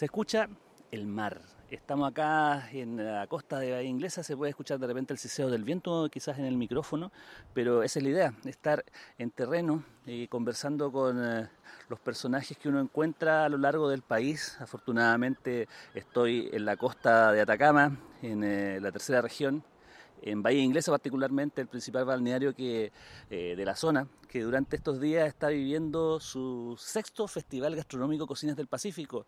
Se escucha el mar. Estamos acá en la costa de Bahía Inglesa, se puede escuchar de repente el ceseo del viento, quizás en el micrófono, pero esa es la idea, estar en terreno y conversando con eh, los personajes que uno encuentra a lo largo del país. Afortunadamente estoy en la costa de Atacama, en eh, la tercera región, en Bahía Inglesa particularmente, el principal balneario que, eh, de la zona, que durante estos días está viviendo su sexto Festival Gastronómico Cocinas del Pacífico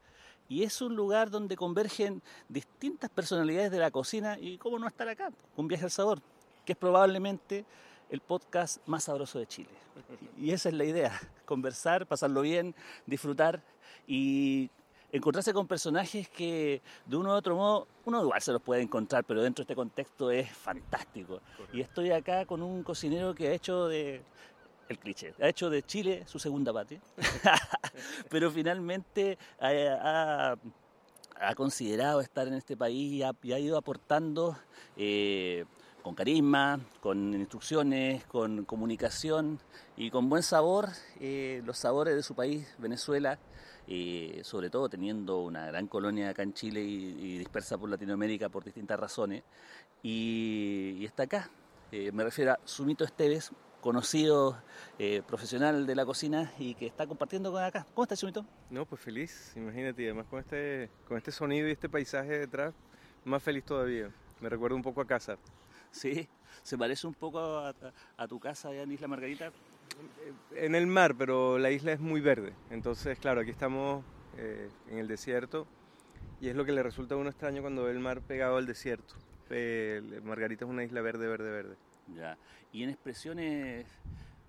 y es un lugar donde convergen distintas personalidades de la cocina y cómo no estar acá, un viaje al sabor, que es probablemente el podcast más sabroso de Chile. Y esa es la idea, conversar, pasarlo bien, disfrutar y encontrarse con personajes que de uno u otro modo, uno igual se los puede encontrar, pero dentro de este contexto es fantástico. Y estoy acá con un cocinero que ha hecho de el cliché. Ha hecho de Chile su segunda patria, pero finalmente ha, considerado estar en este país y ha, ido aportando eh, con carisma, con instrucciones, con comunicación y con buen sabor eh, los sabores de su país, Venezuela, eh, sobre todo teniendo una gran colonia acá en Chile y, dispersa por Latinoamérica por distintas razones. Y, y está acá. me refiero a Sumito Esteves, conocido eh, profesional de la cocina y que está compartiendo con acá. ¿Cómo estás, Chumito? No, pues feliz, imagínate, además con este, con este sonido y este paisaje detrás, más feliz todavía. Me recuerda un poco a casa. Sí, se parece un poco a, tu casa allá en Isla Margarita. En el mar, pero la isla es muy verde. Entonces, claro, aquí estamos eh, en el desierto y es lo que le resulta a uno extraño cuando ve el mar pegado al desierto. Margarita es una isla verde, verde, verde. Ya. ¿Y en expresiones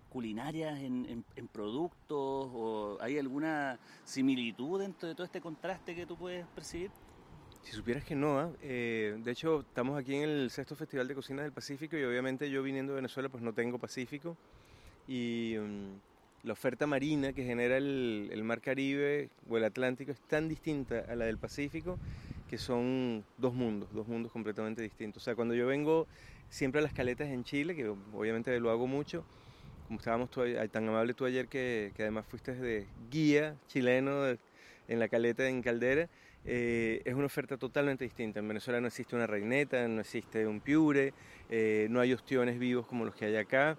culinarias, en, productos, o hay alguna similitud dentro de todo este contraste que tú puedes percibir? Si supieras que no, ¿ah? eh, de hecho estamos aquí en el sexto Festival de Cocina del Pacífico y obviamente yo viniendo de Venezuela pues no tengo Pacífico y mm, la oferta marina que genera el, el, Mar Caribe o el Atlántico es tan distinta a la del Pacífico que son dos mundos, dos mundos completamente distintos. O sea, cuando yo vengo siempre las caletas en Chile, que obviamente lo hago mucho, como estábamos tan amable tú ayer que, además fuiste de guía chileno en la caleta en Caldera, eh, es una oferta totalmente distinta. En Venezuela no existe una reineta, no existe un piure, eh, no hay ostiones vivos como los que hay acá,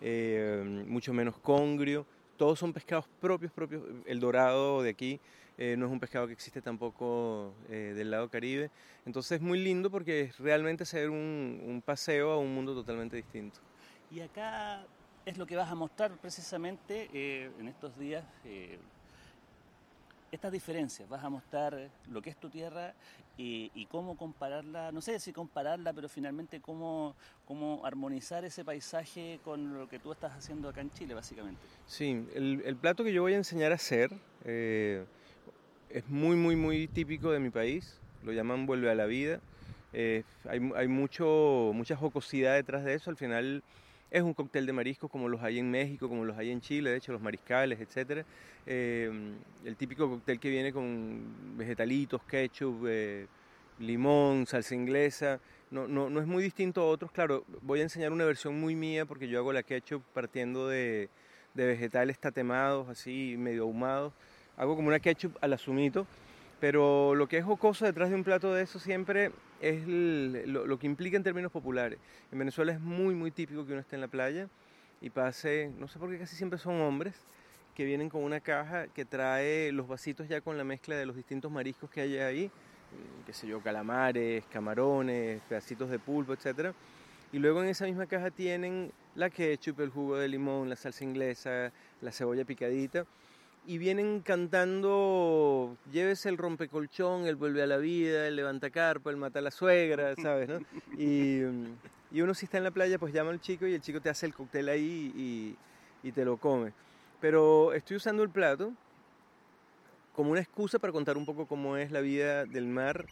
eh, mucho menos congrio. Todos son pescados propios, propios. El dorado de aquí eh, no es un pescado que existe tampoco eh, del lado caribe. Entonces es muy lindo porque es realmente hacer un, paseo a un mundo totalmente distinto. Y acá es lo que vas a mostrar precisamente eh, en estos días, estas diferencias, vas a mostrar lo que es tu tierra y, cómo compararla, no sé si compararla, pero finalmente cómo, cómo armonizar ese paisaje con lo que tú estás haciendo acá en Chile, básicamente. Sí, el, el plato que yo voy a enseñar a hacer es muy, muy, muy típico de mi país. Lo llaman vuelve a la vida. Eh, hay, hay mucho, mucha jocosidad detrás de eso. Al final es un cóctel de mariscos como los hay en México, como los hay en Chile, de hecho los mariscales, etc. Eh, el típico cóctel que viene con vegetalitos, ketchup, eh, limón, salsa inglesa. No, no, no, es muy distinto a otros. Claro, voy a enseñar una versión muy mía porque yo hago la ketchup partiendo de, de vegetales tatemados, así medio ahumados hago como una ketchup al asumito, pero lo que es jocoso detrás de un plato de eso siempre es lo, que implica en términos populares. En Venezuela es muy, muy típico que uno esté en la playa y pase, no sé por qué casi siempre son hombres, que vienen con una caja que trae los vasitos ya con la mezcla de los distintos mariscos que hay ahí, mm, qué sé yo, calamares, camarones, pedacitos de pulpo, etc. Y luego en esa misma caja tienen la ketchup, el jugo de limón, la salsa inglesa, la cebolla picadita y vienen cantando llévese el rompecolchón, el vuelve a la vida, el levanta carpa, el mata a la suegra, ¿sabes? No? Y, y, uno si está en la playa pues llama al chico y el chico te hace el cóctel ahí y, y te lo come. Pero estoy usando el plato como una excusa para contar un poco cómo es la vida del mar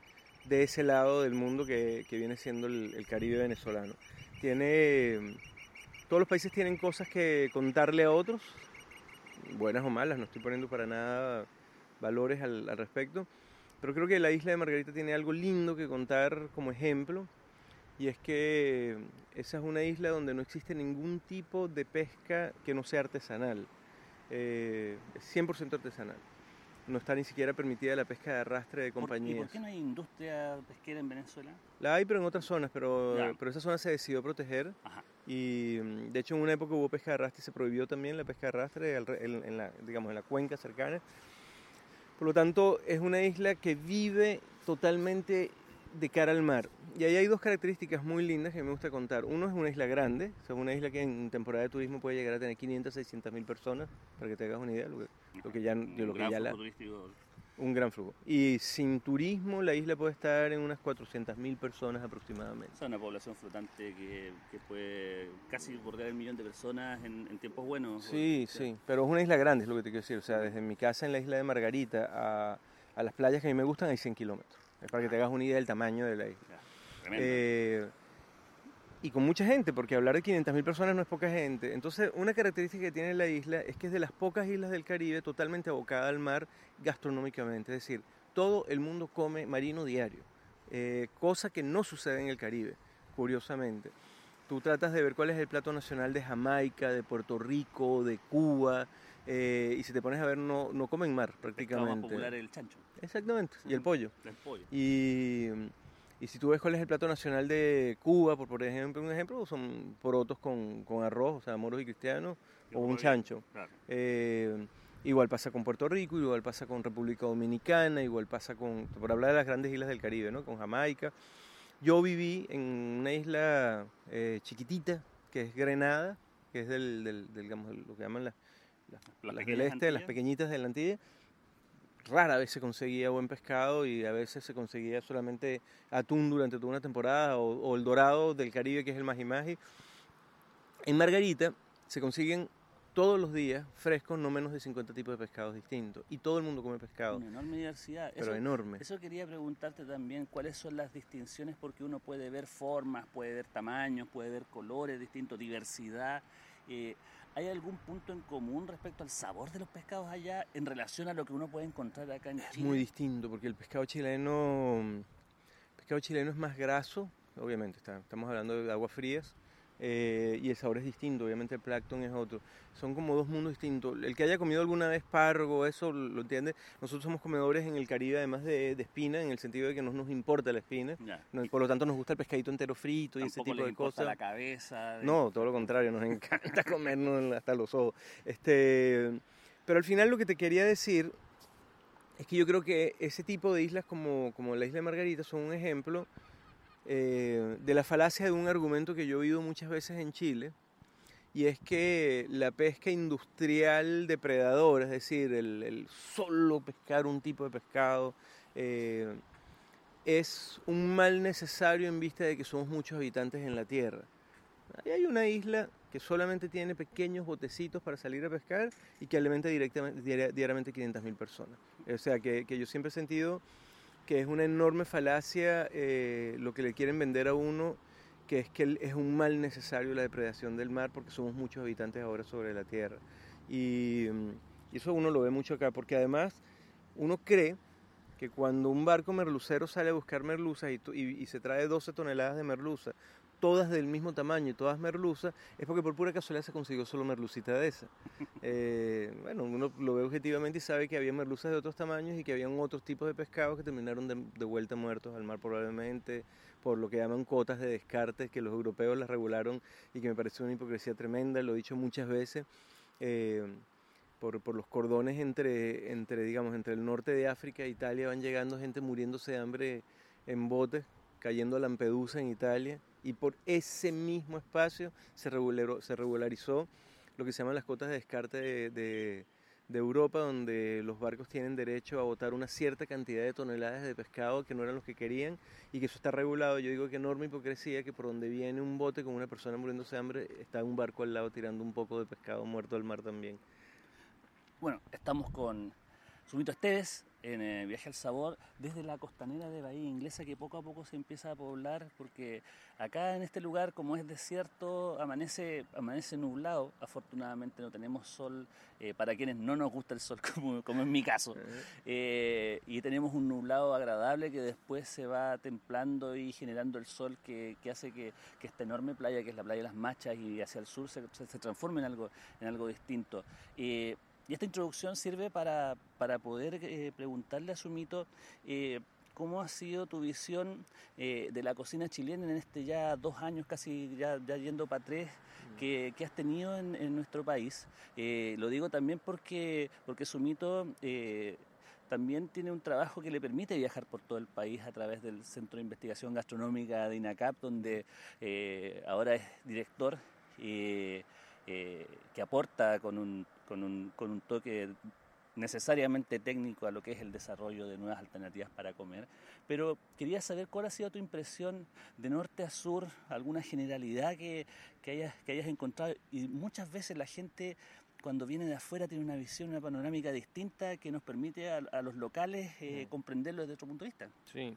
de ese lado del mundo que, que viene siendo el, el, Caribe venezolano. Tiene, todos los países tienen cosas que contarle a otros, buenas o malas, no estoy poniendo para nada valores al, al respecto, pero creo que la isla de Margarita tiene algo lindo que contar como ejemplo, y es que esa es una isla donde no existe ningún tipo de pesca que no sea artesanal, eh, 100% artesanal no está ni siquiera permitida la pesca de arrastre de compañías. ¿Y por qué no hay industria pesquera en Venezuela? La hay, pero en otras zonas, pero, pero esa zona se decidió proteger. Ajá. Y de hecho en una época hubo pesca de arrastre y se prohibió también la pesca de arrastre en, la, digamos, en la cuenca cercana. Por lo tanto, es una isla que vive totalmente de cara al mar. Y ahí hay dos características muy lindas que me gusta contar. Uno es una isla grande, o sea, una isla que en temporada de turismo puede llegar a tener 500, 600 mil personas, para que te hagas una idea, lo que, lo que ya, de lo que ya la, un gran flujo. Y sin turismo la isla puede estar en unas 400 mil personas aproximadamente. Es una población flotante que, que, puede casi bordear el millón de personas en, en tiempos buenos. Sí, sí, pero es una isla grande, es lo que te quiero decir. O sea, desde mi casa en la isla de Margarita a, a las playas que a mí me gustan hay 100 kilómetros. Es para que te hagas una idea del tamaño de la isla. Eh, y con mucha gente, porque hablar de 500.000 personas no es poca gente. Entonces, una característica que tiene la isla es que es de las pocas islas del Caribe totalmente abocada al mar gastronómicamente. Es decir, todo el mundo come marino diario, eh, cosa que no sucede en el Caribe, curiosamente. Tú tratas de ver cuál es el plato nacional de Jamaica, de Puerto Rico, de Cuba, eh, y si te pones a ver, no, no comen mar prácticamente. El más popular el chancho. Exactamente, y el pollo. El pollo. Y y si tú ves cuál es el plato nacional de Cuba, por, por ejemplo, un ejemplo, son porotos con, con arroz, o sea, moros y cristianos, o un chancho. Eh, igual pasa con Puerto Rico, igual pasa con República Dominicana, igual pasa con, por hablar de las grandes islas del Caribe, ¿no? Con Jamaica. Yo viví en una isla eh, chiquitita, que es Grenada, que es del, del, digamos, lo que llaman las, las, las del este, las pequeñitas de la Antilla rara vez se conseguía buen pescado y a veces se conseguía solamente atún durante toda una temporada o, el dorado del Caribe que es el maji maji. En Margarita se consiguen todos los días frescos no menos de 50 tipos de pescados distintos y todo el mundo come pescado. Una enorme diversidad. Pero enorme. Eso quería preguntarte también, ¿cuáles son las distinciones? Porque uno puede ver formas, puede ver tamaños, puede ver colores distintos, diversidad. Eh, ¿Hay algún punto en común respecto al sabor de los pescados allá en relación a lo que uno puede encontrar acá en Chile? Es muy distinto, porque el pescado chileno, el pescado chileno es más graso, obviamente, estamos hablando de aguas frías, eh, y el sabor es distinto, obviamente el plancton es otro. Son como dos mundos distintos. El que haya comido alguna vez pargo, eso lo entiende. Nosotros somos comedores en el Caribe además de, de espina, en el sentido de que no nos importa la espina. por lo tanto nos gusta el pescadito entero frito y ese tipo de cosas. la cabeza. No, todo lo contrario, nos encanta comernos hasta los ojos. Este, pero al final lo que te quería decir es que yo creo que ese tipo de islas como, como la isla de Margarita son un ejemplo eh, de la falacia de un argumento que yo he oído muchas veces en Chile, y es que la pesca industrial depredadora, es decir, el, solo pescar un tipo de pescado, eh, es un mal necesario en vista de que somos muchos habitantes en la Tierra. Hay una isla que solamente tiene pequeños botecitos para salir a pescar y que alimenta directamente, diariamente 500.000 personas. O sea, que yo siempre he sentido que es una enorme falacia eh, lo que le quieren vender a uno, que es que es un mal necesario la depredación del mar porque somos muchos habitantes ahora sobre la Tierra. Y, y eso uno lo ve mucho acá, porque además uno cree que cuando un barco merlucero sale a buscar merluzas y, y, y, se trae 12 toneladas de merluza todas del mismo tamaño y todas merluzas, es porque por pura casualidad se consiguió solo merlucita de esa. Eh, bueno, uno lo ve objetivamente y sabe que había merluzas de otros tamaños y que habían otros tipos de pescados que terminaron de, de vuelta muertos al mar probablemente por lo que llaman cuotas de descarte que los europeos las regularon y que me parece una hipocresía tremenda, lo he dicho muchas veces. Eh, por, por, los cordones entre, entre, digamos, entre el norte de África e Italia van llegando gente muriéndose de hambre en botes, cayendo a Lampedusa en Italia, y por ese mismo espacio se, regularó, se regularizó lo que se llaman las cotas de descarte de, de, de, Europa, donde los barcos tienen derecho a botar una cierta cantidad de toneladas de pescado que no eran los que querían y que eso está regulado. Yo digo que enorme hipocresía que por donde viene un bote con una persona muriéndose de hambre, está un barco al lado tirando un poco de pescado muerto al mar también. Bueno, estamos con Sumito Esteves, en el Viaje al Sabor, desde la costanera de Bahía Inglesa que poco a poco se empieza a poblar, porque acá en este lugar, como es desierto, amanece, amanece nublado. Afortunadamente no tenemos sol, eh, para quienes no nos gusta el sol, como, como en mi caso. Eh, y tenemos un nublado agradable que después se va templando y generando el sol que, que hace que, que, esta enorme playa, que es la playa de las Machas, y hacia el sur se, se, transforme en algo, en algo distinto. Eh, y esta introducción sirve para, para poder eh, preguntarle a Sumito eh, cómo ha sido tu visión eh, de la cocina chilena en este ya dos años, casi ya, ya yendo para tres, que, que, has tenido en, en nuestro país. lo digo también porque, porque Sumito también tiene un trabajo que le permite viajar por todo el país a través del Centro de Investigación Gastronómica de INACAP, donde ahora es director. Eh, que aporta con un, con, un, con un toque necesariamente técnico a lo que es el desarrollo de nuevas alternativas para comer, pero quería saber cuál ha sido tu impresión de norte a sur, alguna generalidad que, que, hayas, que hayas encontrado y muchas veces la gente cuando viene de afuera tiene una visión, una panorámica distinta que nos permite a, a los locales eh, comprenderlo desde otro punto de vista. Sí,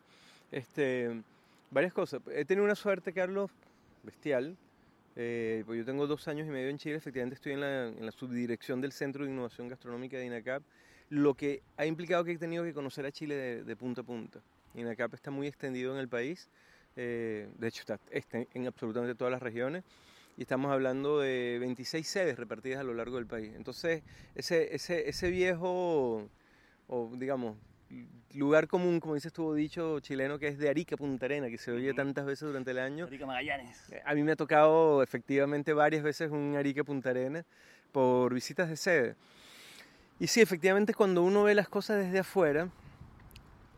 este, varias cosas. He tenido una suerte, Carlos, bestial, eh, pues yo tengo dos años y medio en Chile, efectivamente estoy en la, en la, subdirección del Centro de Innovación Gastronómica de INACAP, lo que ha implicado que he tenido que conocer a Chile de, de punta a punta. INACAP está muy extendido en el país, eh, de hecho está, está, en absolutamente todas las regiones, y estamos hablando de 26 sedes repartidas a lo largo del país. Entonces, ese, ese, ese viejo, o digamos, lugar común, como dices tú, dicho chileno, que es de Arica Punta Arena, que se oye tantas veces durante el año. Arica Magallanes. Eh, a mí me ha tocado efectivamente varias veces un Arica Punta Arena por visitas de sede. Y sí, efectivamente cuando uno ve las cosas desde afuera,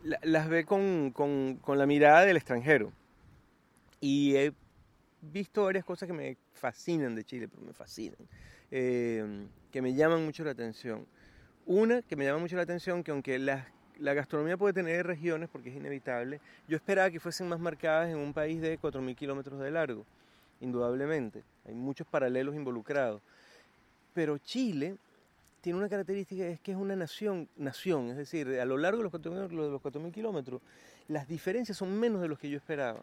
las ve con, con, con la mirada del extranjero. Y he visto varias cosas que me fascinan de Chile, pero me fascinan, eh, que me llaman mucho la atención. Una que me llama mucho la atención, que aunque las la gastronomía puede tener regiones porque es inevitable. Yo esperaba que fuesen más marcadas en un país de 4.000 kilómetros de largo, indudablemente. Hay muchos paralelos involucrados. Pero Chile tiene una característica, es que es una nación, nación es decir, a lo largo de los 4.000 kilómetros, las diferencias son menos de los que yo esperaba.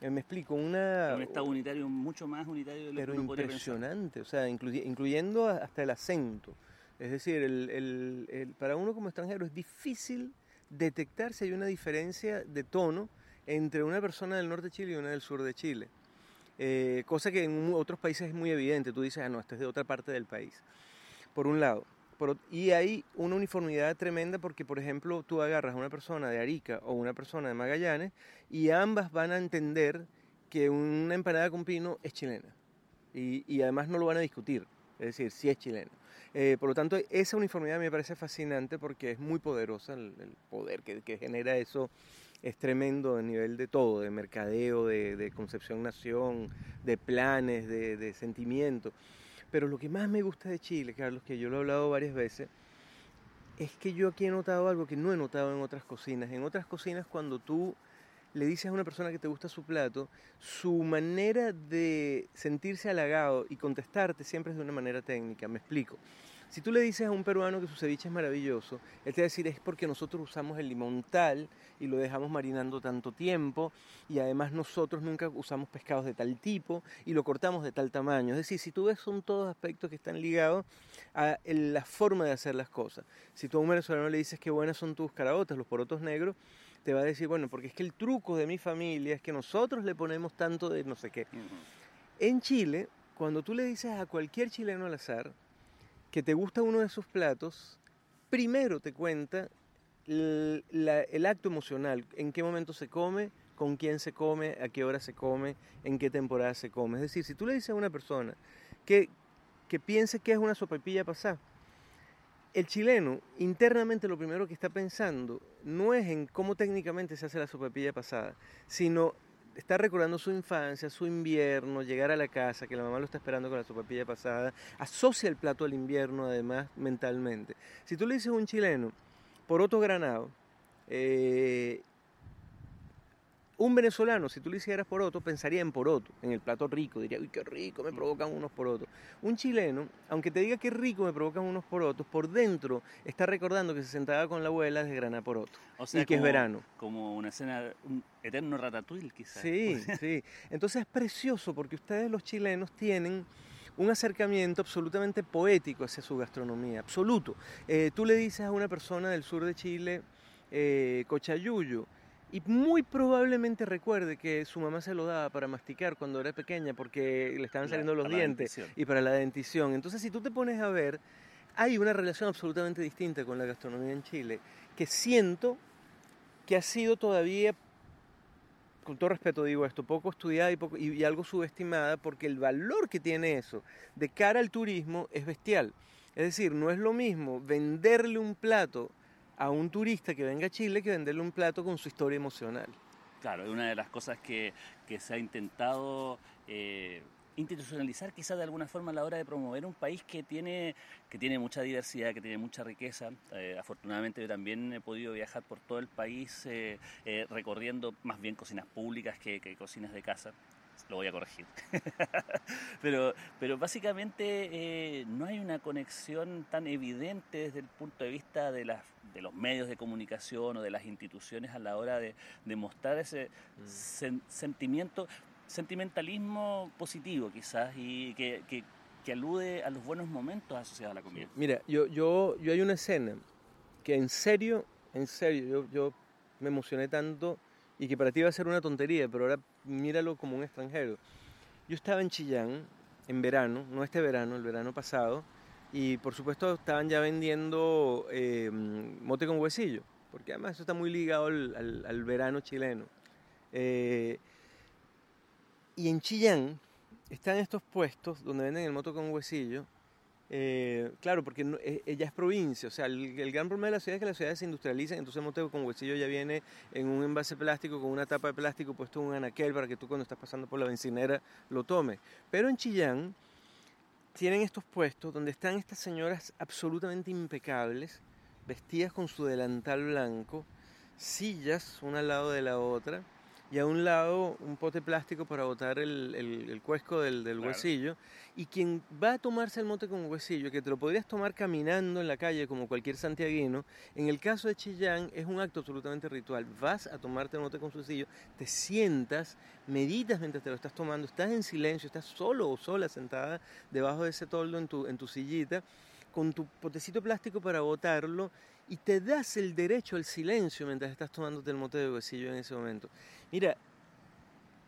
Eh, me explico, una... Un Estado unitario mucho más unitario de lo pero que uno impresionante, o sea, incluyendo hasta el acento. Es decir, para uno como extranjero es difícil detectar si hay una diferencia de tono entre una persona del norte de Chile y una del sur de Chile. Eh, cosa que en otros países es muy evidente. Tú dices, ah, no, esto es de otra parte del país. Por un lado. Y hay una uniformidad tremenda porque, por ejemplo, tú agarras a una persona de Arica o una persona de Magallanes y ambas van a entender que una empanada con pino es chilena. Y, y además no lo van a discutir. Es decir, si es chilena. Eh, por lo tanto, esa uniformidad me parece fascinante porque es muy poderosa, el, poder que, que, genera eso es tremendo a nivel de todo, de mercadeo, de, de concepción-nación, de planes, de, de sentimiento. Pero lo que más me gusta de Chile, Carlos, que yo lo he hablado varias veces, es que yo aquí he notado algo que no he notado en otras cocinas. En otras cocinas, cuando tú le dices a una persona que te gusta su plato, su manera de sentirse halagado y contestarte siempre es de una manera técnica. Me explico. Si tú le dices a un peruano que su ceviche es maravilloso, él te va decir es porque nosotros usamos el limón tal y lo dejamos marinando tanto tiempo y además nosotros nunca usamos pescados de tal tipo y lo cortamos de tal tamaño. Es decir, si tú ves son todos aspectos que están ligados a la forma de hacer las cosas. Si tú a un venezolano le dices que buenas son tus caraotas, los porotos negros, te va a decir, bueno, porque es que el truco de mi familia es que nosotros le ponemos tanto de no sé qué. Uh -huh. En Chile, cuando tú le dices a cualquier chileno al azar que te gusta uno de sus platos, primero te cuenta el, la, el acto emocional, en qué momento se come, con quién se come, a qué hora se come, en qué temporada se come. Es decir, si tú le dices a una persona que, que piense que es una sopapilla pasada, el chileno internamente lo primero que está pensando no es en cómo técnicamente se hace la sopapilla pasada, sino está recordando su infancia, su invierno, llegar a la casa, que la mamá lo está esperando con la sopapilla pasada, asocia el plato al invierno además mentalmente. Si tú le dices a un chileno, por otro granado, eh, un venezolano, si tú le hicieras poroto, pensaría en poroto, en el plato rico, diría, uy, qué rico, me mm. provocan unos porotos. Un chileno, aunque te diga qué rico me provocan unos porotos, por dentro está recordando que se sentaba con la abuela de grana poroto. O sea, y que es verano. Como una escena, un eterno ratatouille quizás. Sí, sí. Entonces es precioso porque ustedes los chilenos tienen un acercamiento absolutamente poético hacia su gastronomía, absoluto. Eh, tú le dices a una persona del sur de Chile, eh, cochayuyo, y muy probablemente recuerde que su mamá se lo daba para masticar cuando era pequeña porque le estaban saliendo los dientes y para la dentición. Entonces, si tú te pones a ver, hay una relación absolutamente distinta con la gastronomía en Chile que siento que ha sido todavía, con todo respeto digo esto, poco estudiada y, poco, y algo subestimada porque el valor que tiene eso de cara al turismo es bestial. Es decir, no es lo mismo venderle un plato a un turista que venga a Chile que venderle un plato con su historia emocional. Claro, es una de las cosas que, se ha intentado eh, institucionalizar quizás de alguna forma a la hora de promover un país que tiene, que tiene mucha diversidad, que tiene mucha riqueza. Eh, afortunadamente yo también he podido viajar por todo el país eh, recorriendo más bien cocinas públicas que cocinas de casa lo voy a corregir. pero, pero básicamente eh, no hay una conexión tan evidente desde el punto de vista de, las, de los medios de comunicación o de las instituciones a la hora de, mostrar ese mm. sentimiento, sentimentalismo positivo quizás y que, que, alude a los buenos momentos asociados a la comida. Mira, yo, yo, yo hay una escena que en serio, en serio, yo, yo me emocioné tanto y que para ti va a ser una tontería, pero ahora míralo como un extranjero. Yo estaba en Chillán en verano, no este verano, el verano pasado, y por supuesto estaban ya vendiendo eh, mote con huesillo, porque además eso está muy ligado al, verano chileno. Eh, y en Chillán están estos puestos donde venden el mote con huesillo, eh, claro, porque eh, ella es provincia, o sea, el, gran problema de la ciudad es que las ciudades se industrializan, entonces el mote con huesillo ya viene en un envase plástico, con una tapa de plástico puesto en un anaquel para que tú cuando estás pasando por la bencinera lo tomes. Pero en Chillán tienen estos puestos donde están estas señoras absolutamente impecables, vestidas con su delantal blanco, sillas una al lado de la otra, y a un lado un pote plástico para botar el, el, cuesco del, del huesillo. Y quien va a tomarse el mote con huesillo, que te lo podrías tomar caminando en la calle como cualquier santiaguino, en el caso de Chillán es un acto absolutamente ritual. Vas a tomarte el mote con huesillo, te sientas, meditas mientras te lo estás tomando, estás en silencio, estás solo o sola sentada debajo de ese toldo en tu, en tu sillita, con tu potecito plástico para botarlo y te das el derecho al silencio mientras estás tomándote el mote de huesillo en ese momento. Mira,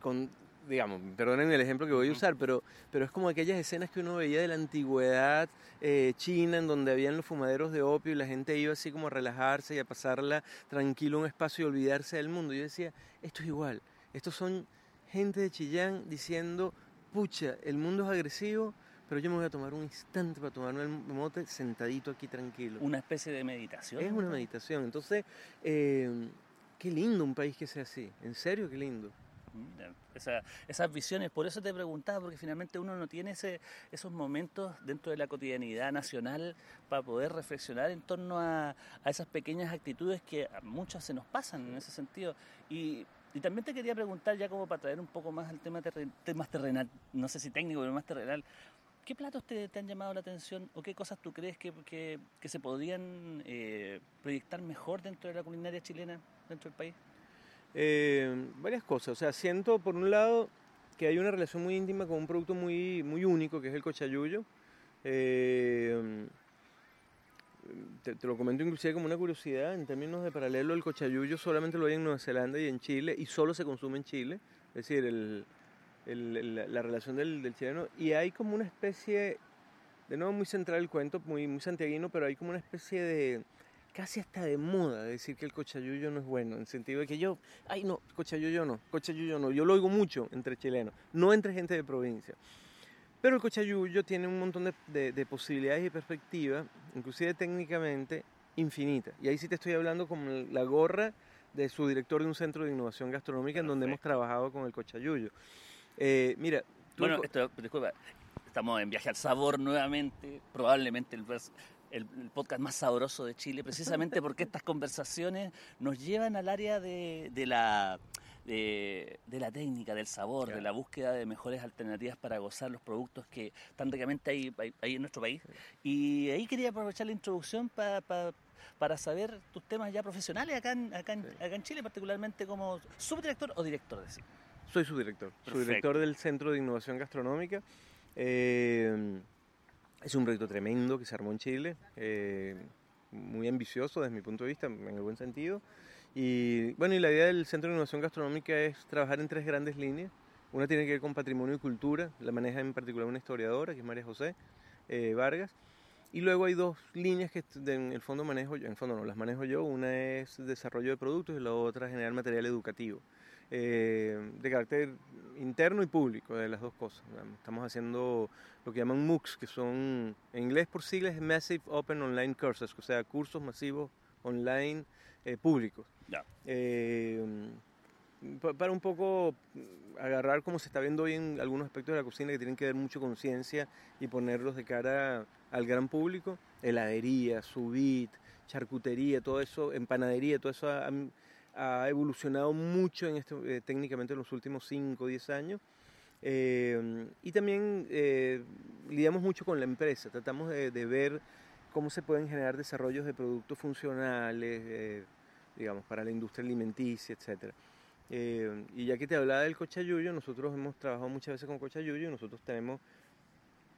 con, digamos, perdonen el ejemplo que voy a usar, pero, pero es como aquellas escenas que uno veía de la antigüedad eh, china, en donde habían los fumaderos de opio y la gente iba así como a relajarse y a pasarla tranquilo un espacio y olvidarse del mundo. Yo decía, esto es igual, estos son gente de Chillán diciendo, pucha, el mundo es agresivo, pero yo me voy a tomar un instante para tomarme el mote sentadito aquí tranquilo. Una especie de meditación. Es una meditación. Entonces, eh, Qué lindo un país que sea así, en serio, qué lindo. esas visiones, por eso te preguntaba, porque finalmente uno no tiene ese, esos momentos dentro de la cotidianidad nacional para poder reflexionar en torno a, esas pequeñas actitudes que a muchas se nos pasan en ese sentido. Y, también te quería preguntar, ya como para traer un poco más al tema, más terrenal, no sé si técnico, pero más terrenal, ¿Qué platos te, han llamado la atención o qué cosas tú crees que, que, se podrían eh, proyectar mejor dentro de la culinaria chilena, dentro del país? Eh, varias cosas. O sea, siento por un lado que hay una relación muy íntima con un producto muy, muy único que es el cochayuyo. Eh, te, lo comento inclusive como una curiosidad, en términos de paralelo, el cochayuyo solamente lo hay en Nueva Zelanda y en Chile y solo se consume en Chile. Es decir, el, la relación del, del, chileno. Y hay como una especie, de nuevo muy central el cuento, muy, muy santiaguino, pero hay como una especie de, casi hasta de moda, decir que el cochayuyo no es bueno, en el sentido de que yo, ay no, cochayuyo no, cochayuyo no. Yo lo oigo mucho entre chilenos, no entre gente de provincia. Pero el cochayuyo tiene un montón de, de, posibilidades y perspectivas, inclusive técnicamente, infinitas. Y ahí sí te estoy hablando como la gorra de su director de un centro de innovación gastronómica en donde hemos trabajado con el cochayuyo. Eh, mira, bueno, esto, disculpa, estamos en viaje al sabor nuevamente, probablemente el, el, podcast más sabroso de Chile, precisamente porque estas conversaciones nos llevan al área de, la de, la técnica, del sabor, de la búsqueda de mejores alternativas para gozar los productos que tan ricamente hay, hay, en nuestro país. Y ahí quería aprovechar la introducción para saber tus temas ya profesionales acá en, acá en, Chile, particularmente como subdirector o director de cine. Soy subdirector, subdirector del Centro de Innovación Gastronómica. Eh, es un proyecto tremendo que se armó en Chile, eh, muy ambicioso desde mi punto de vista, en el buen sentido. Y bueno, y la idea del Centro de Innovación Gastronómica es trabajar en tres grandes líneas. Una tiene que ver con patrimonio y cultura, la maneja en particular una historiadora, que es María José eh, Vargas. Y luego hay dos líneas que en el fondo manejo yo, en el fondo no las manejo yo, una es desarrollo de productos y la otra generar material educativo, eh, de carácter interno y público, de las dos cosas. Estamos haciendo lo que llaman MOOCs, que son, en inglés por siglas, Massive Open Online Courses, o sea, cursos masivos online eh, públicos. Eh, para un poco agarrar como se está viendo hoy en algunos aspectos de la cocina que tienen que ver mucho con ciencia y ponerlos de cara al gran público, heladería, subit, charcutería, todo eso, empanadería, todo eso ha, evolucionado mucho en este, eh, técnicamente en los últimos 5 o 10 años. y también lidiamos mucho con la empresa, tratamos de, de ver cómo se pueden generar desarrollos de productos funcionales, eh, digamos, para la industria alimenticia, etc. Eh, y ya que te hablaba del cochayuyo, nosotros hemos trabajado muchas veces con cochayuyo y nosotros tenemos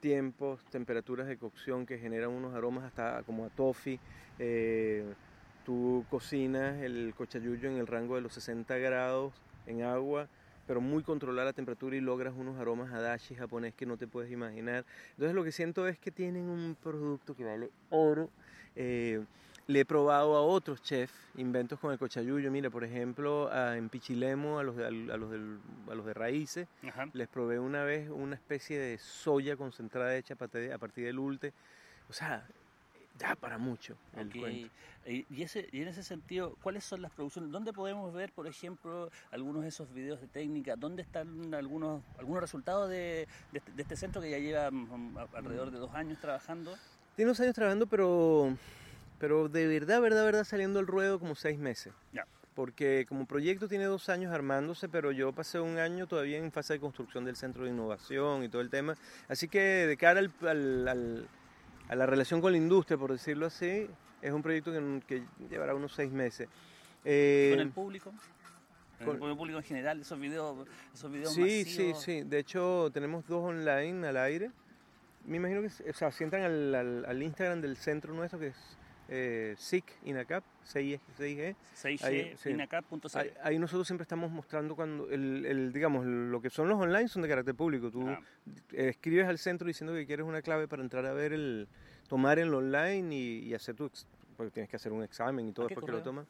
tiempos, temperaturas de cocción que generan unos aromas hasta como a toffee. Eh, tú cocinas el cochayuyo en el rango de los 60 grados en agua pero muy controlada la temperatura y logras unos aromas a dashi japonés que no te puedes imaginar. Entonces lo que siento es que tienen un producto que vale oro. Eh, le he probado a otros chefs inventos con el cochayuyo. Mira, por ejemplo, en Pichilemo, a los de, a los a los de raíces, les probé una vez una especie de soya concentrada hecha a partir del ulte. O sea, ya para mucho el cuento. Y, ese, y en ese sentido, ¿cuáles son las producciones? ¿Dónde podemos ver, por ejemplo, algunos de esos videos de técnica? ¿Dónde están algunos, algunos resultados de, este, de, este centro que ya lleva mm, alrededor de dos años trabajando? Tiene dos años trabajando, pero, pero de verdad, verdad, verdad, saliendo al ruedo como seis meses. Ya. Porque como proyecto tiene dos años armándose, pero yo pasé un año todavía en fase de construcción del centro de innovación y todo el tema. Así que de cara al a la relación con la industria, por decirlo así, es un proyecto que, llevará unos seis meses. Eh, ¿Con el público? ¿Con el público en general? ¿Esos videos, esos videos Sí, sí, sí. De hecho, tenemos dos online al aire. Me imagino que, o sea, si entran al, al Instagram del centro nuestro, que es eh, SIC INACAP, CIG, ahí, ahí, nosotros siempre estamos mostrando cuando, el, digamos, lo que son los online son de carácter público. Tú escribes al centro diciendo que quieres una clave para entrar a ver el, tomar en lo online y, hacer tu, porque tienes que hacer un examen y todo después que lo tomas.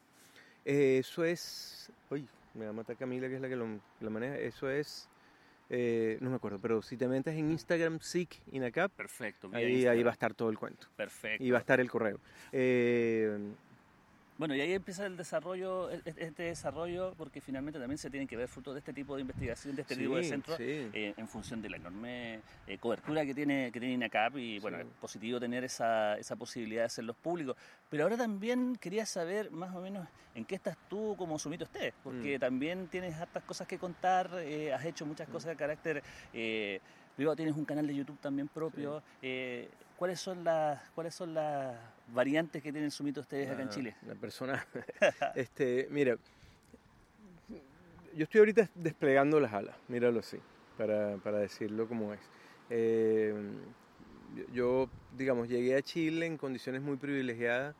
Eh, eso es, uy, me va a matar Camila que es la que lo maneja, eso es eh, no me acuerdo, pero si te metes en Instagram, SIC INACAP, Perfecto, ahí, ahí, va a estar todo el cuento. Perfecto. Y va a estar el correo. Eh, bueno, y ahí empieza el desarrollo, e-, e-, este desarrollo, porque finalmente también se tienen que ver frutos de este tipo de investigación, de este tipo de centro, eh, en función de la enorme eh, cobertura que tiene, que tiene INACAP, y bueno, es positivo tener esa, esa posibilidad de hacerlos públicos. Pero ahora también quería saber más o menos en qué estás tú como Sumito Estés, porque mm. también tienes hartas cosas que contar, eh, has hecho muchas mm. cosas de carácter... Luego tienes un canal de YouTube también propio. ¿Cuáles son las cuáles son las variantes que tienen Sumito ustedes acá en Chile? La persona, este, mira, yo estoy ahorita desplegando las alas, míralo así, para, para decirlo como es. Eh, yo, digamos, llegué a Chile en condiciones muy privilegiadas,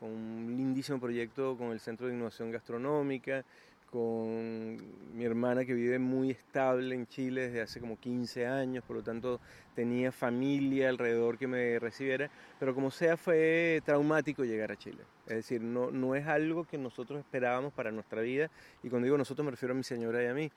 con un lindísimo proyecto con el Centro de Innovación Gastronómica, con mi hermana que vive muy estable en Chile desde hace como 15 años, por lo tanto tenía familia alrededor que me recibiera, pero como sea fue traumático llegar a Chile. Es decir, no, no es algo que nosotros esperábamos para nuestra vida, y cuando digo nosotros me refiero a mi señora y a mí.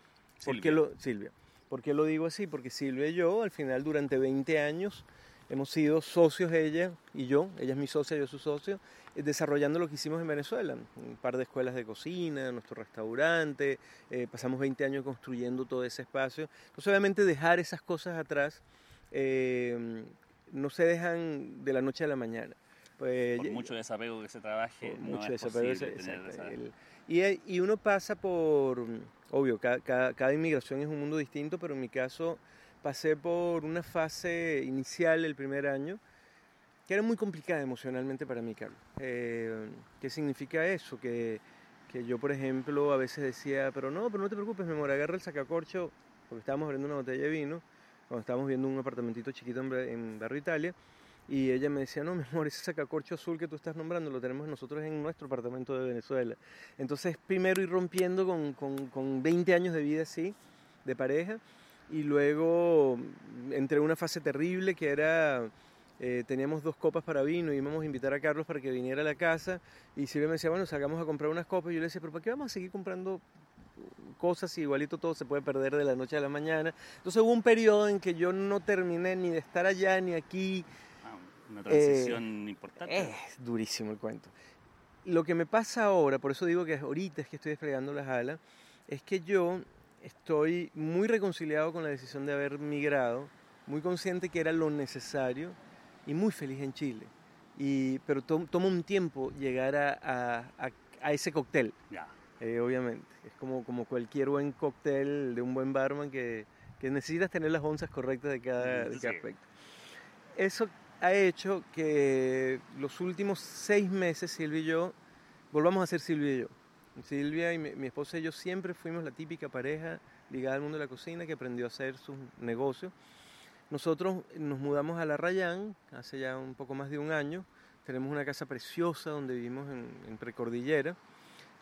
¿Por Qué lo, Silvia. ¿Por qué lo digo así? Porque Silvia y yo, al final, durante 20 años, hemos sido socios ella y yo, ella es mi socia, yo su socio, eh, desarrollando lo que hicimos en Venezuela, un par de escuelas de cocina, nuestro restaurante, eh, pasamos 20 años construyendo todo ese espacio. Entonces obviamente dejar esas cosas atrás eh, no se dejan de la noche a la mañana. Pues, por mucho desapego que se trabaje, no mucho es desapego, Y, y uno pasa por, obvio, cada, cada, cada, inmigración es un mundo distinto, pero en mi caso pasé por una fase inicial el primer año que era muy complicada emocionalmente para mí, Carlos. Eh, ¿Qué significa eso? Que, que, yo, por ejemplo, a veces decía, pero no, pero no te preocupes, mi amor, agarra el sacacorcho, porque estábamos abriendo una botella de vino, cuando estábamos viendo un apartamentito chiquito en, en Barrio Italia, y ella me decía, no, mi amor, ese sacacorcho azul que tú estás nombrando lo tenemos nosotros en nuestro apartamento de Venezuela. Entonces, primero ir rompiendo con, con, con 20 años de vida así, de pareja, y luego entré en una fase terrible que era eh, teníamos dos copas para vino y íbamos a invitar a Carlos para que viniera a la casa y Silvia me decía, bueno, salgamos a comprar unas copas y yo le decía, pero ¿para qué vamos a seguir comprando cosas si igualito todo se puede perder de la noche a la mañana? Entonces hubo un periodo en que yo no terminé ni de estar allá ni aquí. Ah, una transición eh, importante. Es durísimo el cuento. Lo que me pasa ahora, por eso digo que ahorita es que estoy desplegando las alas, es que yo estoy muy reconciliado con la decisión de haber migrado, muy consciente que era lo necesario y muy feliz en Chile. Y, pero to, toma un tiempo llegar a, a, a ese cóctel, eh, obviamente. Es como, como cualquier buen cóctel de un buen barman que, que necesitas tener las onzas correctas de cada, de cada aspecto. Eso ha hecho que los últimos seis meses Silvia y yo volvamos a ser Silvia y yo. Silvia y mi, esposa y yo siempre fuimos la típica pareja ligada al mundo de la cocina que aprendió a hacer sus negocios nosotros nos mudamos a La Rayán hace ya un poco más de un año. Tenemos una casa preciosa donde vivimos en, Precordillera.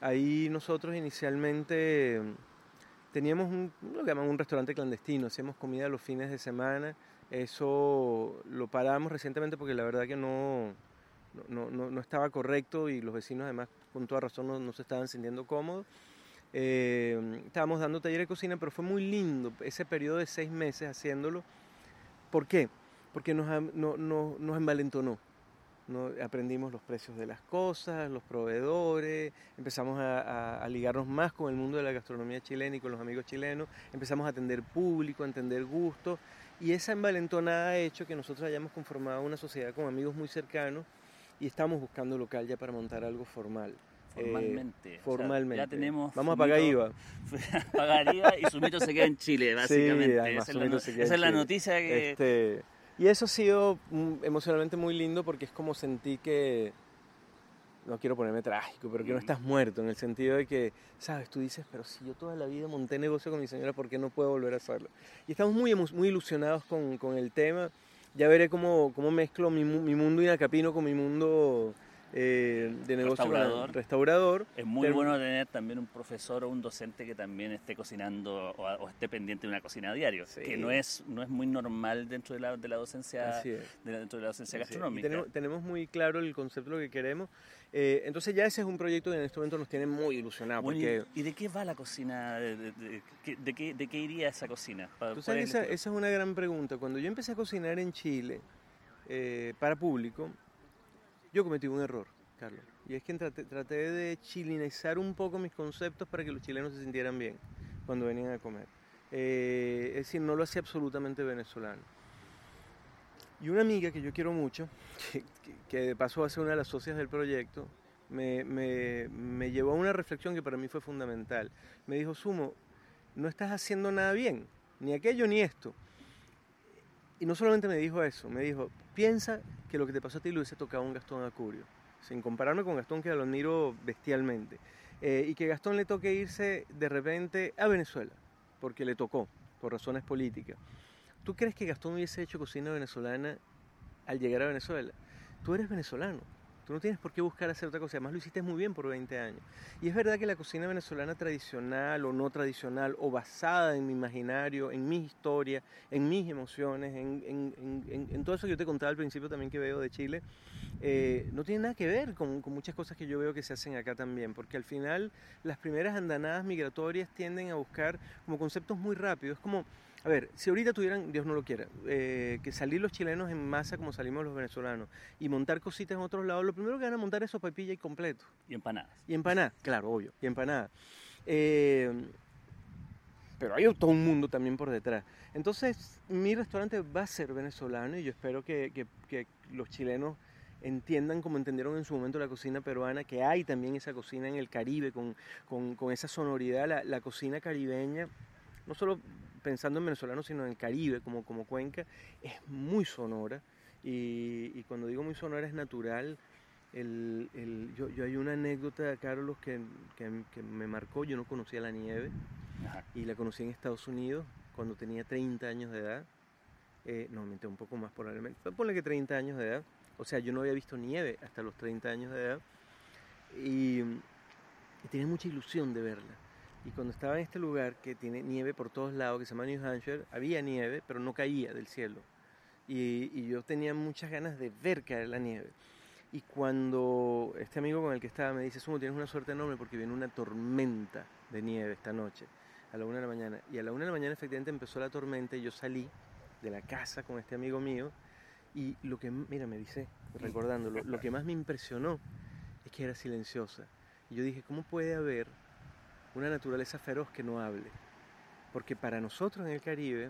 Ahí nosotros inicialmente teníamos un, lo que llaman un restaurante clandestino, hacíamos comida los fines de semana. Eso lo paramos recientemente porque la verdad que no, no, no, no estaba correcto y los vecinos además con toda razón no, se estaban sintiendo cómodos. Eh, estábamos dando taller de cocina, pero fue muy lindo ese periodo de seis meses haciéndolo ¿Por qué? Porque nos, no, no, nos envalentonó. ¿no? Aprendimos los precios de las cosas, los proveedores, empezamos a, a, ligarnos más con el mundo de la gastronomía chilena y con los amigos chilenos, empezamos a atender público, a entender gustos, y esa envalentonada ha hecho que nosotros hayamos conformado una sociedad con amigos muy cercanos y estamos buscando local ya para montar algo formal. Formalmente. Eh, formalmente. ya tenemos. Vamos a pagar IVA. pagar IVA y Sumito se queda en Chile, básicamente. Sí, además, esa, es la, esa es la, noticia que. Este, y eso ha sido emocionalmente muy lindo porque es como sentí que. No quiero ponerme trágico, pero que no mm. estás muerto, en el sentido de que, ¿sabes? Tú dices, pero si yo toda la vida monté negocio con mi señora, ¿por qué no puedo volver a hacerlo? Y estamos muy, muy ilusionados con, con el tema. Ya veré cómo, cómo mezclo mi, mi mundo inacapino con mi mundo eh, de negocio restaurador. restaurador. Es muy bueno tener también un profesor o un docente que también esté cocinando o, o esté pendiente de una cocina a diario, sí. que no es, no es muy normal dentro de la, de la docencia, de la, dentro de la docencia gastronómica. Tenemos, tenemos, muy claro el concepto de lo que queremos. Eh, entonces ya ese es un proyecto que en este momento nos tiene muy ilusionados. Porque... ¿Y de qué va la cocina? ¿De, de, de, de qué, de qué iría esa cocina? Tú sabes, esa, esa, es una gran pregunta. Cuando yo empecé a cocinar en Chile eh, para público, yo cometí un error, Carlos. Y es que traté, traté, de chilinizar un poco mis conceptos para que los chilenos se sintieran bien cuando venían a comer. Eh, es decir, no lo hacía absolutamente venezolano. Y una amiga que yo quiero mucho, que, que, de paso va a ser una de las socias del proyecto, me, llevó a una reflexión que para mí fue fundamental. Me dijo, Sumo, no estás haciendo nada bien, ni aquello ni esto. Y no solamente me dijo eso, me dijo, piensa que lo que te pasó a ti lo hubiese tocado un Gastón Acurio, sin compararme con Gastón que lo admiro bestialmente, eh, y que Gastón le toque irse de repente a Venezuela, porque le tocó, por razones políticas. ¿Tú crees que Gastón hubiese hecho cocina venezolana al llegar a Venezuela? Tú eres venezolano, Tú no tienes por qué buscar hacer otra cosa. Además, lo hiciste muy bien por 20 años. Y es verdad que la cocina venezolana tradicional o no tradicional, o basada en mi imaginario, en mi historia, en mis emociones, en, en, en, en todo eso que yo te contaba al principio también que veo de Chile, eh, no tiene nada que ver con, con, muchas cosas que yo veo que se hacen acá también. Porque al final, las primeras andanadas migratorias tienden a buscar como conceptos muy rápidos. Es como a ver, si ahorita tuvieran, Dios no lo quiera, eh, que salir los chilenos en masa como salimos los venezolanos y montar cositas en otros lados, lo primero que van a montar es sopapilla y completo. Y empanadas. Y empanadas, claro, obvio, y empanadas. Eh, pero hay todo un mundo también por detrás. Entonces, mi restaurante va a ser venezolano y yo espero que, que, que los chilenos entiendan como entendieron en su momento la cocina peruana, que hay también esa cocina en el Caribe, con, con, esa sonoridad, la, la, cocina caribeña, no solo pensando en venezolanos, sino en el Caribe como, como cuenca, es muy sonora. Y, y cuando digo muy sonora es natural. El, el, yo, yo, hay una anécdota, Carlos, que, que, que, me marcó. Yo no conocía la nieve y la conocí en Estados Unidos cuando tenía 30 años de edad. Eh, no, menté un poco más probablemente. Ponle que 30 años de edad. O sea, yo no había visto nieve hasta los 30 años de edad. Y, y tenía mucha ilusión de verla. Y cuando estaba en este lugar que tiene nieve por todos lados, que se llama New Hampshire, había nieve, pero no caía del cielo. Y, yo tenía muchas ganas de ver caer la nieve. Y cuando este amigo con el que estaba me dice, Sumo, tienes una suerte enorme porque viene una tormenta de nieve esta noche, a la una de la mañana. Y a la una de la mañana efectivamente empezó la tormenta y yo salí de la casa con este amigo mío y lo que, mira, me dice, recordándolo, lo que más me impresionó es que era silenciosa. Y yo dije, ¿cómo puede haber una naturaleza feroz que no hable? Porque para nosotros en el Caribe,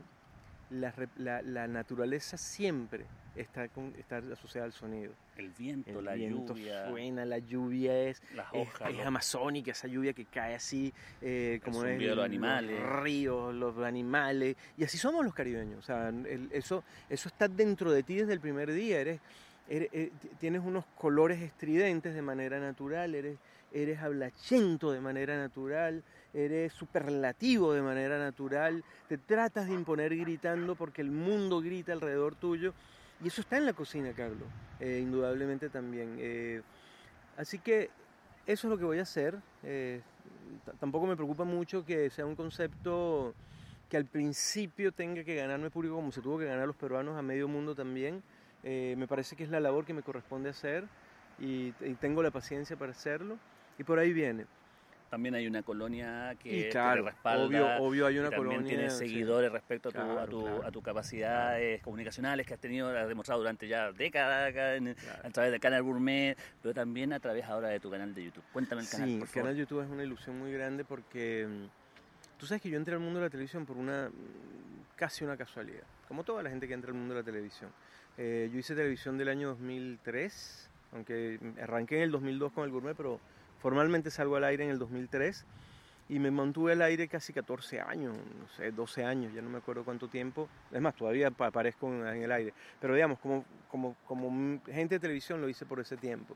la, la, la naturaleza siempre está, con, está asociada al sonido. El viento, el la viento lluvia. suena, la lluvia es, las hojas, es los- amazónica, esa lluvia que cae así, eh, como es los animales. ríos, los animales, y así somos los caribeños, o sea, el- eso, eso está dentro de ti desde el primer día, eres, eres- eh, tienes unos colores estridentes de manera natural, eres, eres hablachento de manera natural, eres superlativo de manera natural, te tratas de imponer gritando porque el mundo grita alrededor tuyo. Y eso está en la cocina, Carlos, eh, indudablemente también. Eh, así que eso es lo que voy a hacer. Eh, tampoco me preocupa mucho que sea un concepto que al principio tenga que ganarme público como se tuvo que ganar los peruanos a medio mundo también. Me parece que es la labor que me corresponde hacer y tengo la paciencia para hacerlo. Y por ahí viene. También hay una colonia que Y te claro, respalda. obvio, obvio hay una también colonia. tiene sí. seguidores respecto a tu, Claro, a, tu, claro. tu capacidades comunicacionales que has tenido, has demostrado durante ya décadas acá en- Claro. a través del canal Gourmet, pero también a través ahora de tu canal de YouTube. Cuéntame el canal, Sí, por el canal YouTube es una ilusión muy grande porque mm, tú sabes que yo entré al mundo de la televisión por una mm, casi una casualidad, como toda la gente que entra al mundo de la televisión. Eh, yo hice televisión del año 2003, aunque arranqué en el 2002 con el gourmet, pero formalmente salgo al aire en el 2003 y me mantuve al aire casi 14 años, no sé, 12 años, ya no me acuerdo cuánto tiempo. Es más, todavía pa- aparezco en, el aire. Pero digamos, como, como, como gente de televisión lo hice por ese tiempo.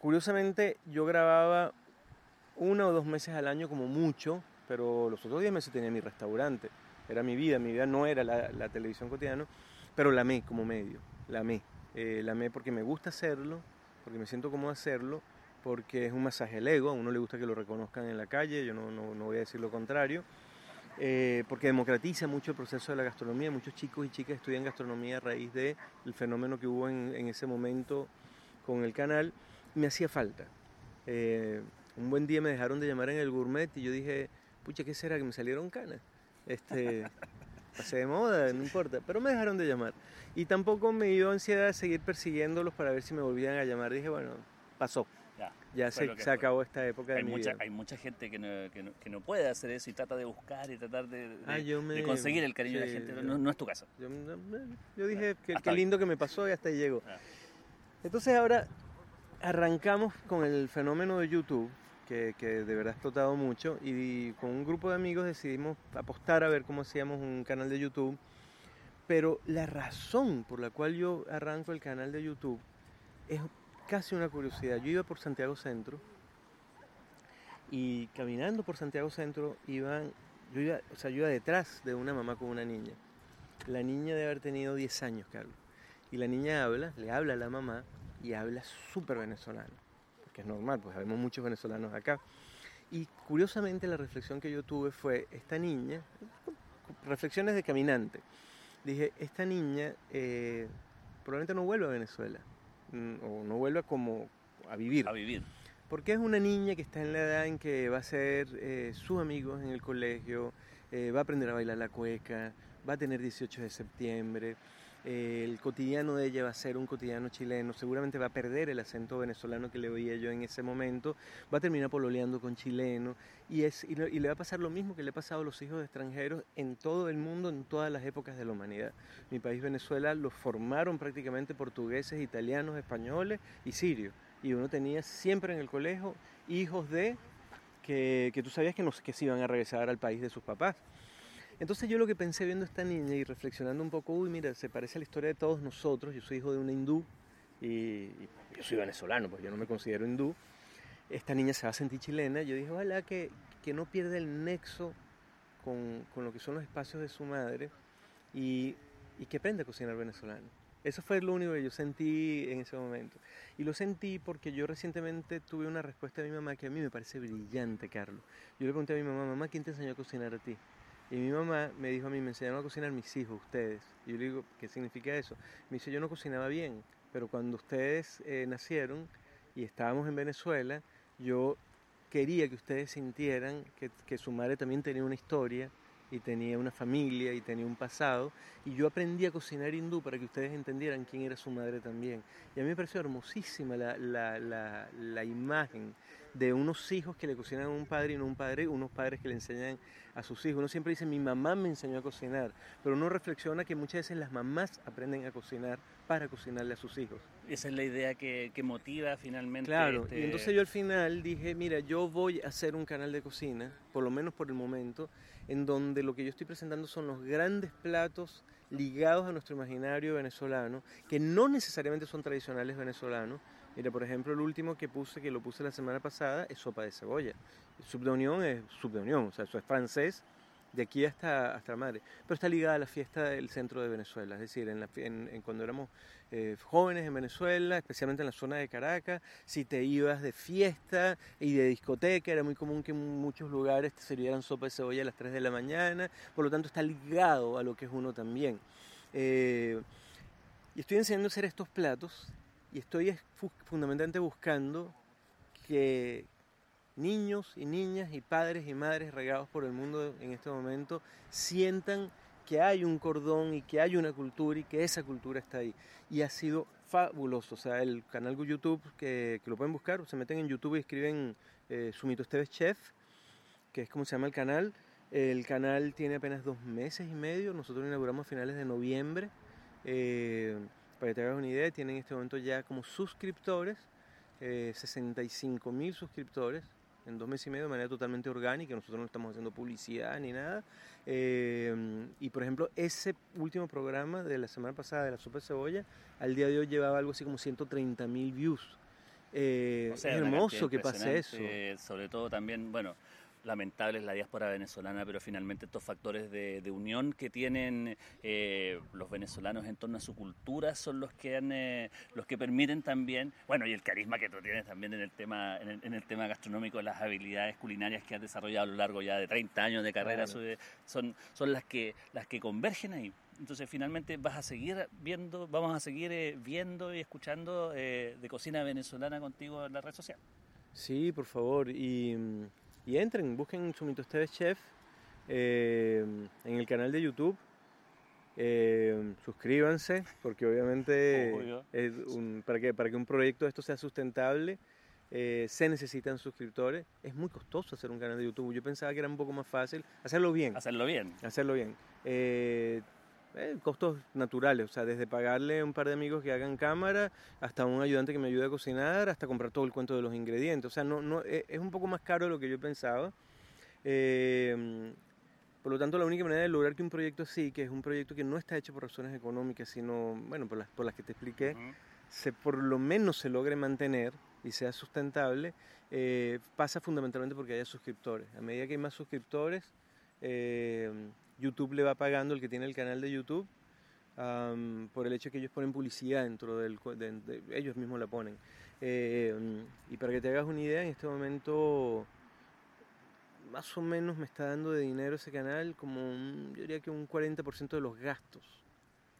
Curiosamente, yo grababa una o dos meses al año como mucho, pero los otros 10 meses tenía mi restaurante. Era mi vida, mi vida no era la, la televisión cotidiana, pero la amé como medio, la amé. Eh, la amé porque me gusta hacerlo, porque me siento cómodo hacerlo, porque es un masaje al ego, a uno le gusta que lo reconozcan en la calle, yo no, no, no voy a decir lo contrario, eh, porque democratiza mucho el proceso de la gastronomía, muchos chicos y chicas estudian gastronomía a raíz del fenómeno que hubo en, en ese momento con el canal, me hacía falta. Eh, un buen día me dejaron de llamar en el gourmet y yo dije, pucha, ¿qué será? Que me salieron canas. Este, pasé de moda, no importa, pero me dejaron de llamar. Y tampoco me dio ansiedad de seguir persiguiéndolos para ver si me volvían a llamar. Dije, bueno, pasó, Ya. ya se, se acabó esta época de Hay mi mucha, vida. hay mucha gente que no, que, no, que no puede hacer eso y trata de buscar y tratar de, de- Ah, me- de conseguir el cariño de sí, la gente. yo- No, no es tu caso. Yo, yo dije, que, qué lindo que me pasó y hasta ahí llegó. Ah. Entonces ahora arrancamos con el fenómeno de YouTube, que, que de verdad ha explotado mucho, y con un grupo de amigos decidimos apostar a ver cómo hacíamos un canal de YouTube. Pero la razón por la cual yo arranco el canal de YouTube es casi una curiosidad. Yo iba por Santiago Centro y caminando por Santiago Centro iban, yo iba, o sea, yo iba detrás de una mamá con una niña. La niña debe haber tenido 10 años, Carlos. Y la niña habla, le habla a la mamá y habla súper venezolano. Porque es normal, pues habemos muchos venezolanos acá. Y curiosamente la reflexión que yo tuve fue, esta niña, reflexiones de caminante, dije, esta niña eh, probablemente no vuelva a Venezuela, o no vuelva como a vivir. A vivir. Porque es una niña que está en la edad en que va a ser eh, sus amigos en el colegio, eh, va a aprender a bailar la cueca, va a tener 18 de septiembre, el cotidiano de ella va a ser un cotidiano chileno, seguramente va a perder el acento venezolano que le oía yo en ese momento, va a terminar pololeando con chileno y, le va a pasar lo mismo que le ha pasado a los hijos de extranjeros en todo el mundo, en todas las épocas de la humanidad. Mi país Venezuela lo formaron prácticamente portugueses, italianos, españoles y sirios. Y uno tenía siempre en el colegio hijos de que, tú sabías que, que se iban a regresar al país de sus papás. Entonces yo lo que pensé viendo esta niña y reflexionando un poco, uy, mira, se parece a la historia de todos nosotros, yo soy hijo de una hindú y, yo soy venezolano, pues yo no me considero hindú, esta niña se va a sentir chilena, yo dije, ojalá que, que no pierda el nexo con, con, lo que son los espacios de su madre y, y que aprenda a cocinar venezolano. Eso fue lo único que yo sentí en ese momento. Y lo sentí porque yo recientemente tuve una respuesta de mi mamá que a mí me parece brillante, Carlos. Yo le pregunté a mi mamá, mamá, ¿quién te enseñó a cocinar a ti? Y mi mamá me dijo a mí, me enseñaron a cocinar mis hijos, ustedes. Y yo le digo, ¿qué significa eso? Me dice, yo no cocinaba bien, pero cuando ustedes eh, nacieron y estábamos en Venezuela, yo quería que ustedes sintieran que, que su madre también tenía una historia y tenía una familia y tenía un pasado. Y yo aprendí a cocinar hindú para que ustedes entendieran quién era su madre también. Y a mí me pareció hermosísima la, la, la, la imagen de unos hijos que le cocinan a un padre y no un padre, unos padres que le enseñan a sus hijos. Uno siempre dice, mi mamá me enseñó a cocinar, pero uno reflexiona que muchas veces las mamás aprenden a cocinar para cocinarle a sus hijos. Esa es la idea que, que motiva finalmente. Claro, este... y entonces yo al final dije, mira, yo voy a hacer un canal de cocina, por lo menos por el momento, en donde lo que yo estoy presentando son los grandes platos ligados a nuestro imaginario venezolano, que no necesariamente son tradicionales venezolanos, Mira, por ejemplo, el último que puse, que lo puse la semana pasada, es sopa de cebolla. Sub de unión es sub de unión, o sea, eso es francés de aquí hasta, hasta madre. Pero está ligada a la fiesta del centro de Venezuela, es decir, en cuando éramos eh, jóvenes en Venezuela, especialmente en la zona de Caracas, si te ibas de fiesta y de discoteca, era muy común que en muchos lugares te sirvieran sopa de cebolla a las 3 de la mañana, por lo tanto está ligado a lo que es uno también. Eh, y estoy enseñando a hacer estos platos y estoy fundamentalmente buscando que niños y niñas y padres y madres regados por el mundo en este momento sientan que hay un cordón y que hay una cultura y que esa cultura está ahí. Y ha sido fabuloso. O sea, el canal de YouTube que, que lo pueden buscar, se meten en YouTube y escriben eh, Sumito Esteves Chef, que es como se llama el canal. El canal tiene apenas dos meses y medio. Nosotros inauguramos a finales de noviembre. Eh, para que te hagas una idea, tienen en este momento ya como suscriptores, eh, 65 mil suscriptores en dos meses y medio de manera totalmente orgánica, nosotros no estamos haciendo publicidad ni nada. Eh, y por ejemplo, ese último programa de la semana pasada de la sopa de cebolla, al día de hoy llevaba algo así como 130 mil views. Eh, o sea, es hermoso que pase eso. Sobre todo también, bueno, lamentable es la diáspora venezolana, pero finalmente estos factores de, de unión que tienen eh, los venezolanos en torno a su cultura son los que han, eh, los que permiten también, bueno, y el carisma que tú tienes también en el tema, en el, en el tema gastronómico, las habilidades culinarias que has desarrollado a lo largo ya de 30 años de carrera, claro. son, son las que las que convergen ahí. Entonces finalmente vas a seguir viendo, vamos a seguir eh, viendo y escuchando de cocina venezolana contigo en la red social. Sí, por favor. Y y entren, busquen Sumito Esteves Chef eh, en el canal de YouTube. Eh, suscríbanse, porque obviamente es un, para, que, para que un proyecto de esto sea sustentable eh, se necesitan suscriptores. Es muy costoso hacer un canal de YouTube. Yo pensaba que era un poco más fácil hacerlo bien. Hacerlo bien. Hacerlo bien. Eh, eh, costos naturales, o sea, desde pagarle a un par de amigos que hagan cámara, hasta un ayudante que me ayude a cocinar, hasta comprar todo el cuento de los ingredientes. O sea, no, no, eh, es un poco más caro de lo que yo pensaba. Eh, por lo tanto, la única manera de lograr que un proyecto así, que es un proyecto que no está hecho por razones económicas, sino, bueno, por las, por las que te expliqué, uh -huh. se, por lo menos se logre mantener y sea sustentable, eh, pasa fundamentalmente porque haya suscriptores. A medida que hay más suscriptores, eh, YouTube le va pagando el que tiene el canal de YouTube por el hecho que ellos ponen publicidad dentro del de, ellos mismos la ponen. Eh, y para que te hagas una idea en este momento más o menos me está dando de dinero ese canal como un, yo diría que un 40% de los gastos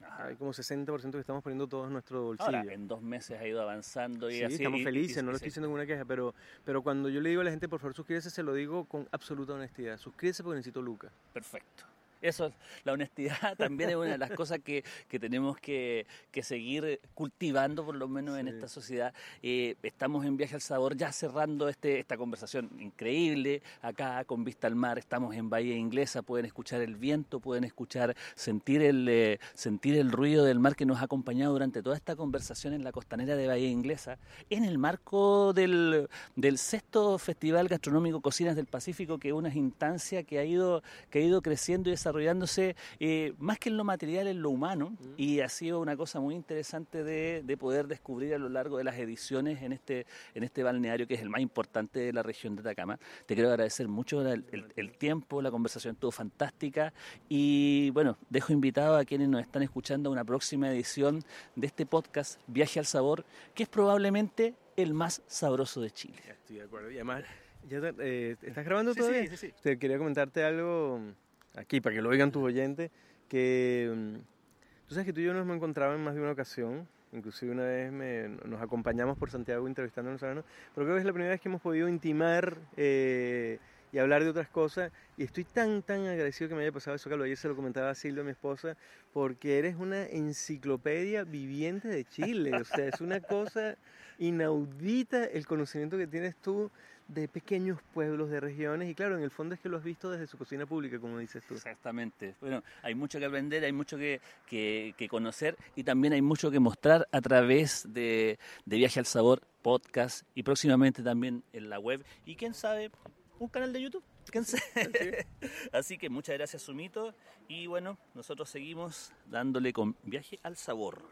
Ajá. Hay como 60% que estamos poniendo todos nuestro bolsillo. Ahora, en dos meses ha ido avanzando y sí, así. estamos felices, y, y, no lo estoy diciendo con una queja, pero, pero cuando yo le digo a la gente, por favor, suscríbase, se lo digo con absoluta honestidad. Suscríbase porque necesito lucas. Perfecto. Eso, la honestidad también es una de las cosas que, que tenemos que, que, seguir cultivando, por lo menos en esta sociedad. Eh, estamos en Viaje al Sabor, ya cerrando este, esta conversación increíble, acá con vista al mar, estamos en Bahía Inglesa, pueden escuchar el viento, pueden escuchar, sentir el, eh, sentir el ruido del mar que nos ha acompañado durante toda esta conversación en la costanera de Bahía Inglesa, en el marco del, del sexto Festival Gastronómico Cocinas del Pacífico, que es una instancia que ha ido, que ha ido creciendo y desarrollándose eh, más que en lo material, en lo humano, y ha sido una cosa muy interesante de, de, poder descubrir a lo largo de las ediciones en este, en este balneario que es el más importante de la región de Atacama. Te quiero agradecer mucho el, el, el tiempo, la conversación estuvo fantástica y bueno, dejo invitado a quienes nos están escuchando a una próxima edición de este podcast Viaje al Sabor, que es probablemente el más sabroso de Chile. Estoy de acuerdo. Y además, ¿ya eh, ¿estás grabando sí, todavía? Sí, sí, sí. Te quería comentarte algo aquí para que lo oigan tus oyentes, que mm, tú sabes que tú y yo nos hemos encontrado en más de una ocasión, inclusive una vez me, nos acompañamos por Santiago entrevistando a los pero creo que es la primera vez que hemos podido intimar eh, y hablar de otras cosas. Y estoy tan, tan agradecido que me haya pasado eso, Carlos. Ayer se lo comentaba a Silvia, mi esposa, porque eres una enciclopedia viviente de Chile. O sea, es una cosa inaudita el conocimiento que tienes tú de pequeños pueblos, de regiones, y claro, en el fondo es que lo has visto desde su cocina pública, como dices tú. Exactamente. Bueno, hay mucho que aprender, hay mucho que, que, que conocer y también hay mucho que mostrar a través de, de Viaje al Sabor, podcast y próximamente también en la web. Y quién sabe, un canal de YouTube. Así, Así que muchas gracias, Sumito. Y bueno, nosotros seguimos dándole con Viaje al Sabor.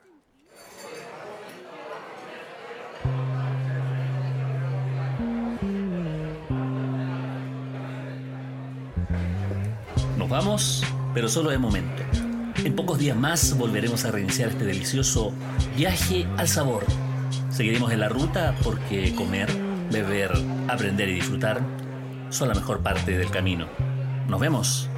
Nos vamos, pero solo de momento. En pocos días más volveremos a reiniciar este delicioso viaje al sabor. Seguiremos en la ruta porque comer, beber, aprender y disfrutar son la mejor parte del camino. Nos vemos.